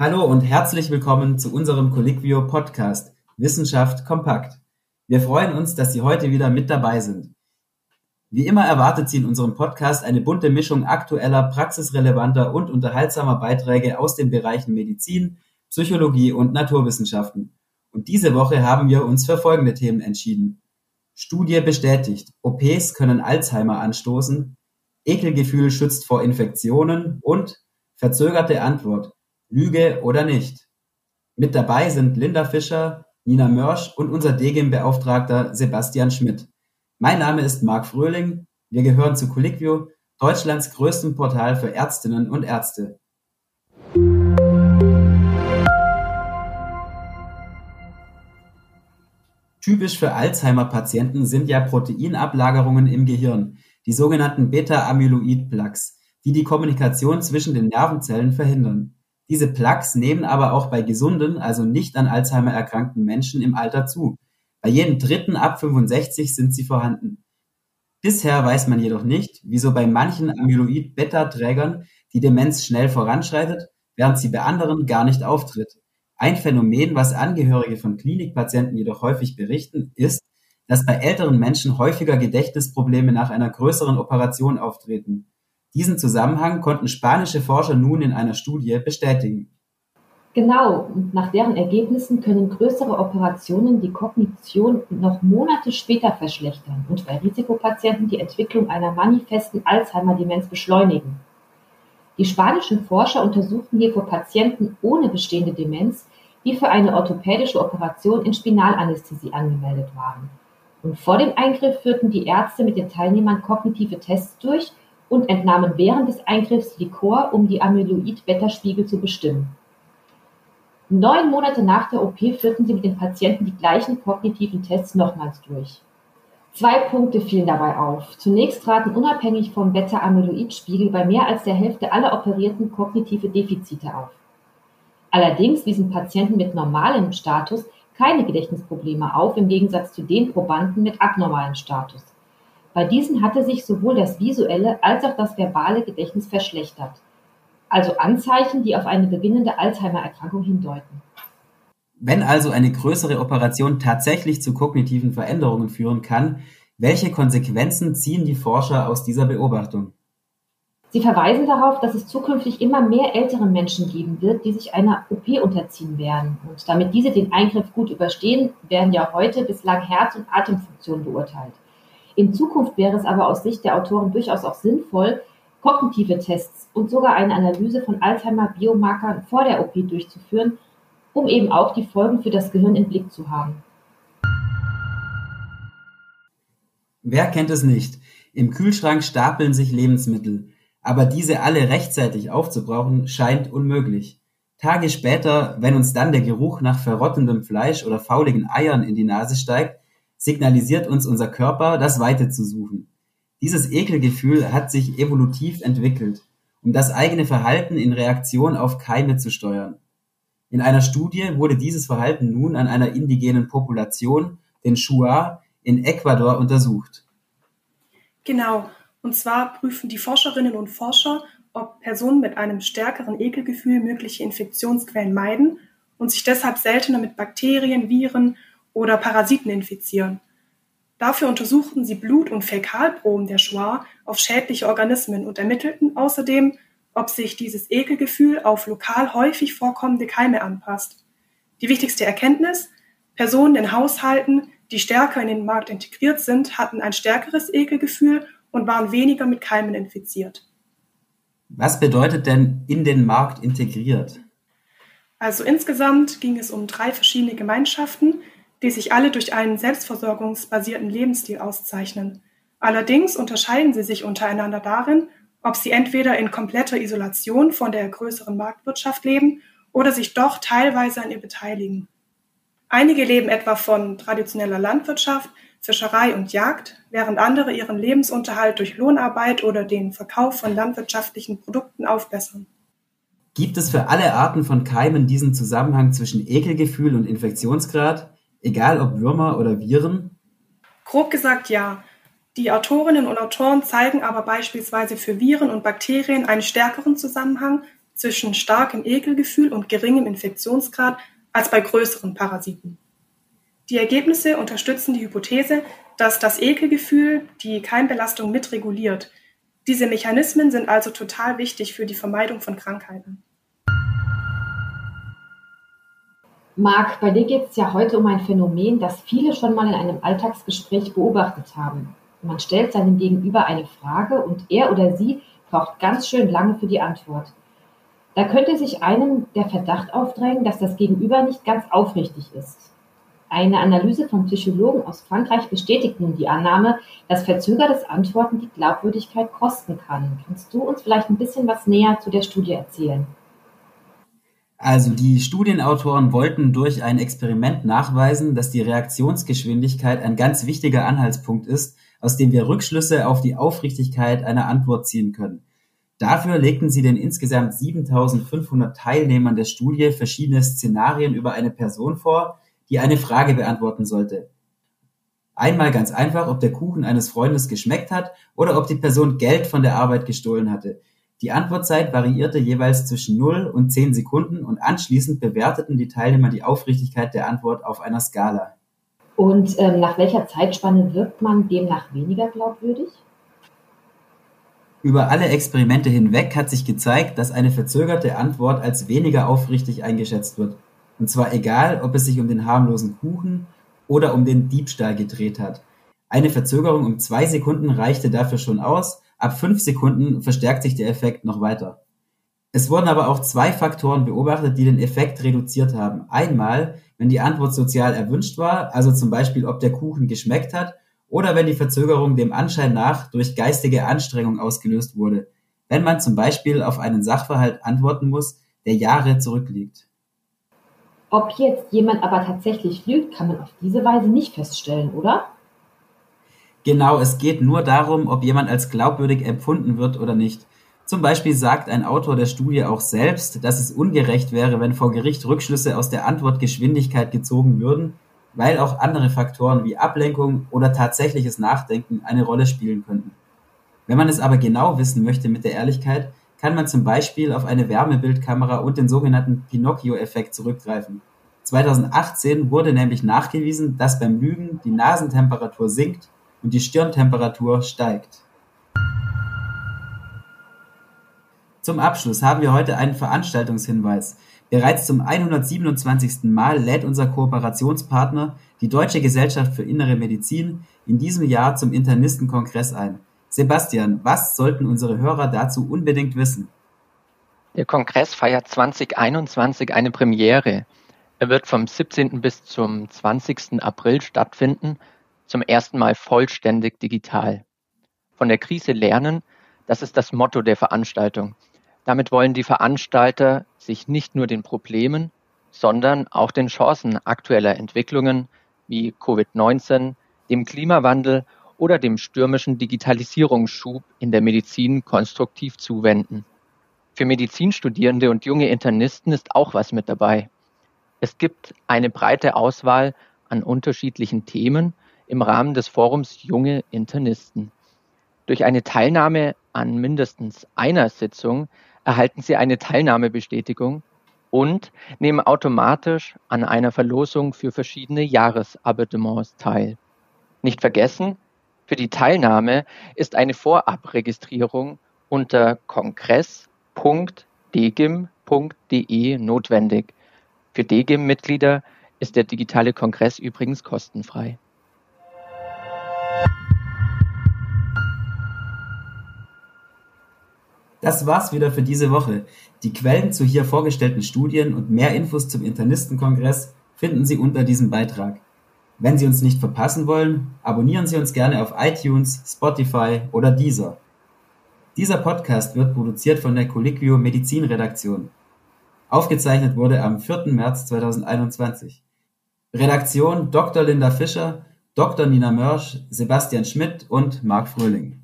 Hallo und herzlich willkommen zu unserem Colliquio Podcast Wissenschaft kompakt. Wir freuen uns, dass Sie heute wieder mit dabei sind. Wie immer erwartet Sie in unserem Podcast eine bunte Mischung aktueller, praxisrelevanter und unterhaltsamer Beiträge aus den Bereichen Medizin, Psychologie und Naturwissenschaften. Und diese Woche haben wir uns für folgende Themen entschieden. Studie bestätigt, OPs können Alzheimer anstoßen, Ekelgefühl schützt vor Infektionen und verzögerte Antwort, Lüge oder nicht. Mit dabei sind Linda Fischer, Nina Mörsch und unser Degem-Beauftragter Sebastian Schmidt. Mein Name ist Marc Fröhling. Wir gehören zu Colliquio, Deutschlands größtem Portal für Ärztinnen und Ärzte. Typisch für Alzheimer-Patienten sind ja Proteinablagerungen im Gehirn, die sogenannten Beta-Amyloid-Plaques, die die Kommunikation zwischen den Nervenzellen verhindern. Diese Plaques nehmen aber auch bei gesunden, also nicht an Alzheimer erkrankten Menschen im Alter zu. Bei jedem dritten ab 65 sind sie vorhanden. Bisher weiß man jedoch nicht, wieso bei manchen Amyloid-Beta-Trägern die Demenz schnell voranschreitet, während sie bei anderen gar nicht auftritt. Ein Phänomen, was Angehörige von Klinikpatienten jedoch häufig berichten, ist, dass bei älteren Menschen häufiger Gedächtnisprobleme nach einer größeren Operation auftreten. Diesen Zusammenhang konnten spanische Forscher nun in einer Studie bestätigen. Genau, und nach deren Ergebnissen können größere Operationen die Kognition noch Monate später verschlechtern und bei Risikopatienten die Entwicklung einer manifesten Alzheimer-Demenz beschleunigen. Die spanischen Forscher untersuchten hierfür Patienten ohne bestehende Demenz, die für eine orthopädische Operation in Spinalanästhesie angemeldet waren. Und vor dem Eingriff führten die Ärzte mit den Teilnehmern kognitive Tests durch und entnahmen während des Eingriffs Likor, um die Amyloid-Beta-Spiegel zu bestimmen. Neun Monate nach der OP führten sie mit den Patienten die gleichen kognitiven Tests nochmals durch. Zwei Punkte fielen dabei auf. Zunächst traten unabhängig vom Beta-Amyloid-Spiegel bei mehr als der Hälfte aller Operierten kognitive Defizite auf. Allerdings wiesen Patienten mit normalem Status keine Gedächtnisprobleme auf, im Gegensatz zu den Probanden mit abnormalem Status. Bei diesen hatte sich sowohl das visuelle als auch das verbale Gedächtnis verschlechtert. Also Anzeichen, die auf eine beginnende Alzheimer-Erkrankung hindeuten. Wenn also eine größere Operation tatsächlich zu kognitiven Veränderungen führen kann, welche Konsequenzen ziehen die Forscher aus dieser Beobachtung? Sie verweisen darauf, dass es zukünftig immer mehr ältere Menschen geben wird, die sich einer OP unterziehen werden. Und damit diese den Eingriff gut überstehen, werden ja heute bislang Herz- und Atemfunktionen beurteilt. In Zukunft wäre es aber aus Sicht der Autoren durchaus auch sinnvoll, kognitive Tests und sogar eine Analyse von Alzheimer-Biomarkern vor der OP durchzuführen, um eben auch die Folgen für das Gehirn im Blick zu haben. Wer kennt es nicht? Im Kühlschrank stapeln sich Lebensmittel, aber diese alle rechtzeitig aufzubrauchen scheint unmöglich. Tage später, wenn uns dann der Geruch nach verrottendem Fleisch oder fauligen Eiern in die Nase steigt, signalisiert uns unser Körper, das Weite zu suchen. Dieses Ekelgefühl hat sich evolutiv entwickelt, um das eigene Verhalten in Reaktion auf Keime zu steuern. In einer Studie wurde dieses Verhalten nun an einer indigenen Population, den Shuar, in Ecuador untersucht. Genau, und zwar prüfen die Forscherinnen und Forscher, ob Personen mit einem stärkeren Ekelgefühl mögliche Infektionsquellen meiden und sich deshalb seltener mit Bakterien, Viren oder Parasiten infizieren. Dafür untersuchten sie Blut- und Fäkalproben der Schwa auf schädliche Organismen und ermittelten außerdem, ob sich dieses Ekelgefühl auf lokal häufig vorkommende Keime anpasst. Die wichtigste Erkenntnis, Personen in Haushalten, die stärker in den Markt integriert sind, hatten ein stärkeres Ekelgefühl und waren weniger mit Keimen infiziert. Was bedeutet denn in den Markt integriert? Also insgesamt ging es um drei verschiedene Gemeinschaften, die sich alle durch einen selbstversorgungsbasierten Lebensstil auszeichnen. Allerdings unterscheiden sie sich untereinander darin, ob sie entweder in kompletter Isolation von der größeren Marktwirtschaft leben oder sich doch teilweise an ihr beteiligen. Einige leben etwa von traditioneller Landwirtschaft, Fischerei und Jagd, während andere ihren Lebensunterhalt durch Lohnarbeit oder den Verkauf von landwirtschaftlichen Produkten aufbessern. Gibt es für alle Arten von Keimen diesen Zusammenhang zwischen Ekelgefühl und Infektionsgrad? Egal ob Würmer oder Viren? Grob gesagt ja. Die Autorinnen und Autoren zeigen aber beispielsweise für Viren und Bakterien einen stärkeren Zusammenhang zwischen starkem Ekelgefühl und geringem Infektionsgrad als bei größeren Parasiten. Die Ergebnisse unterstützen die Hypothese, dass das Ekelgefühl die Keimbelastung mitreguliert. Diese Mechanismen sind also total wichtig für die Vermeidung von Krankheiten. Marc, bei dir geht es ja heute um ein Phänomen, das viele schon mal in einem Alltagsgespräch beobachtet haben. Man stellt seinem Gegenüber eine Frage und er oder sie braucht ganz schön lange für die Antwort. Da könnte sich einem der Verdacht aufdrängen, dass das Gegenüber nicht ganz aufrichtig ist. Eine Analyse von Psychologen aus Frankreich bestätigt nun die Annahme, dass verzögertes Antworten die Glaubwürdigkeit kosten kann. Kannst du uns vielleicht ein bisschen was näher zu der Studie erzählen? Also die Studienautoren wollten durch ein Experiment nachweisen, dass die Reaktionsgeschwindigkeit ein ganz wichtiger Anhaltspunkt ist, aus dem wir Rückschlüsse auf die Aufrichtigkeit einer Antwort ziehen können. Dafür legten sie den insgesamt 7500 Teilnehmern der Studie verschiedene Szenarien über eine Person vor, die eine Frage beantworten sollte. Einmal ganz einfach, ob der Kuchen eines Freundes geschmeckt hat oder ob die Person Geld von der Arbeit gestohlen hatte. Die Antwortzeit variierte jeweils zwischen 0 und 10 Sekunden und anschließend bewerteten die Teilnehmer die Aufrichtigkeit der Antwort auf einer Skala. Und ähm, nach welcher Zeitspanne wirkt man demnach weniger glaubwürdig? Über alle Experimente hinweg hat sich gezeigt, dass eine verzögerte Antwort als weniger aufrichtig eingeschätzt wird. Und zwar egal, ob es sich um den harmlosen Kuchen oder um den Diebstahl gedreht hat. Eine Verzögerung um zwei Sekunden reichte dafür schon aus, ab fünf Sekunden verstärkt sich der Effekt noch weiter. Es wurden aber auch zwei Faktoren beobachtet, die den Effekt reduziert haben. Einmal, wenn die Antwort sozial erwünscht war, also zum Beispiel, ob der Kuchen geschmeckt hat, oder wenn die Verzögerung dem Anschein nach durch geistige Anstrengung ausgelöst wurde, wenn man zum Beispiel auf einen Sachverhalt antworten muss, der Jahre zurückliegt. Ob jetzt jemand aber tatsächlich lügt, kann man auf diese Weise nicht feststellen, oder? Genau, es geht nur darum, ob jemand als glaubwürdig empfunden wird oder nicht. Zum Beispiel sagt ein Autor der Studie auch selbst, dass es ungerecht wäre, wenn vor Gericht Rückschlüsse aus der Antwortgeschwindigkeit gezogen würden, weil auch andere Faktoren wie Ablenkung oder tatsächliches Nachdenken eine Rolle spielen könnten. Wenn man es aber genau wissen möchte mit der Ehrlichkeit, kann man zum Beispiel auf eine Wärmebildkamera und den sogenannten Pinocchio-Effekt zurückgreifen. 2018 wurde nämlich nachgewiesen, dass beim Lügen die Nasentemperatur sinkt und die Stirntemperatur steigt. Zum Abschluss haben wir heute einen Veranstaltungshinweis. Bereits zum 127. Mal lädt unser Kooperationspartner, die Deutsche Gesellschaft für Innere Medizin, in diesem Jahr zum Internistenkongress ein. Sebastian, was sollten unsere Hörer dazu unbedingt wissen? Der Kongress feiert 2021 eine Premiere. Er wird vom 17. bis zum 20. April stattfinden, zum ersten Mal vollständig digital. Von der Krise lernen, das ist das Motto der Veranstaltung. Damit wollen die Veranstalter sich nicht nur den Problemen, sondern auch den Chancen aktueller Entwicklungen wie Covid-19, dem Klimawandel oder dem stürmischen Digitalisierungsschub in der Medizin konstruktiv zuwenden. Für Medizinstudierende und junge Internisten ist auch was mit dabei. Es gibt eine breite Auswahl an unterschiedlichen Themen im Rahmen des Forums Junge Internisten. Durch eine Teilnahme an mindestens einer Sitzung erhalten Sie eine Teilnahmebestätigung und nehmen automatisch an einer Verlosung für verschiedene Jahresabonnements teil. Nicht vergessen, für die Teilnahme ist eine Vorabregistrierung unter kongress.degim.de notwendig. Für DGIM-Mitglieder ist der digitale Kongress übrigens kostenfrei. Das war's wieder für diese Woche. Die Quellen zu hier vorgestellten Studien und mehr Infos zum Internistenkongress finden Sie unter diesem Beitrag. Wenn Sie uns nicht verpassen wollen, abonnieren Sie uns gerne auf iTunes, Spotify oder Deezer. Dieser Podcast wird produziert von der Colliquio Medizinredaktion. Aufgezeichnet wurde am 4. März 2021. Redaktion Dr. Linda Fischer, Dr. Nina Mörsch, Sebastian Schmidt und Marc Fröhling.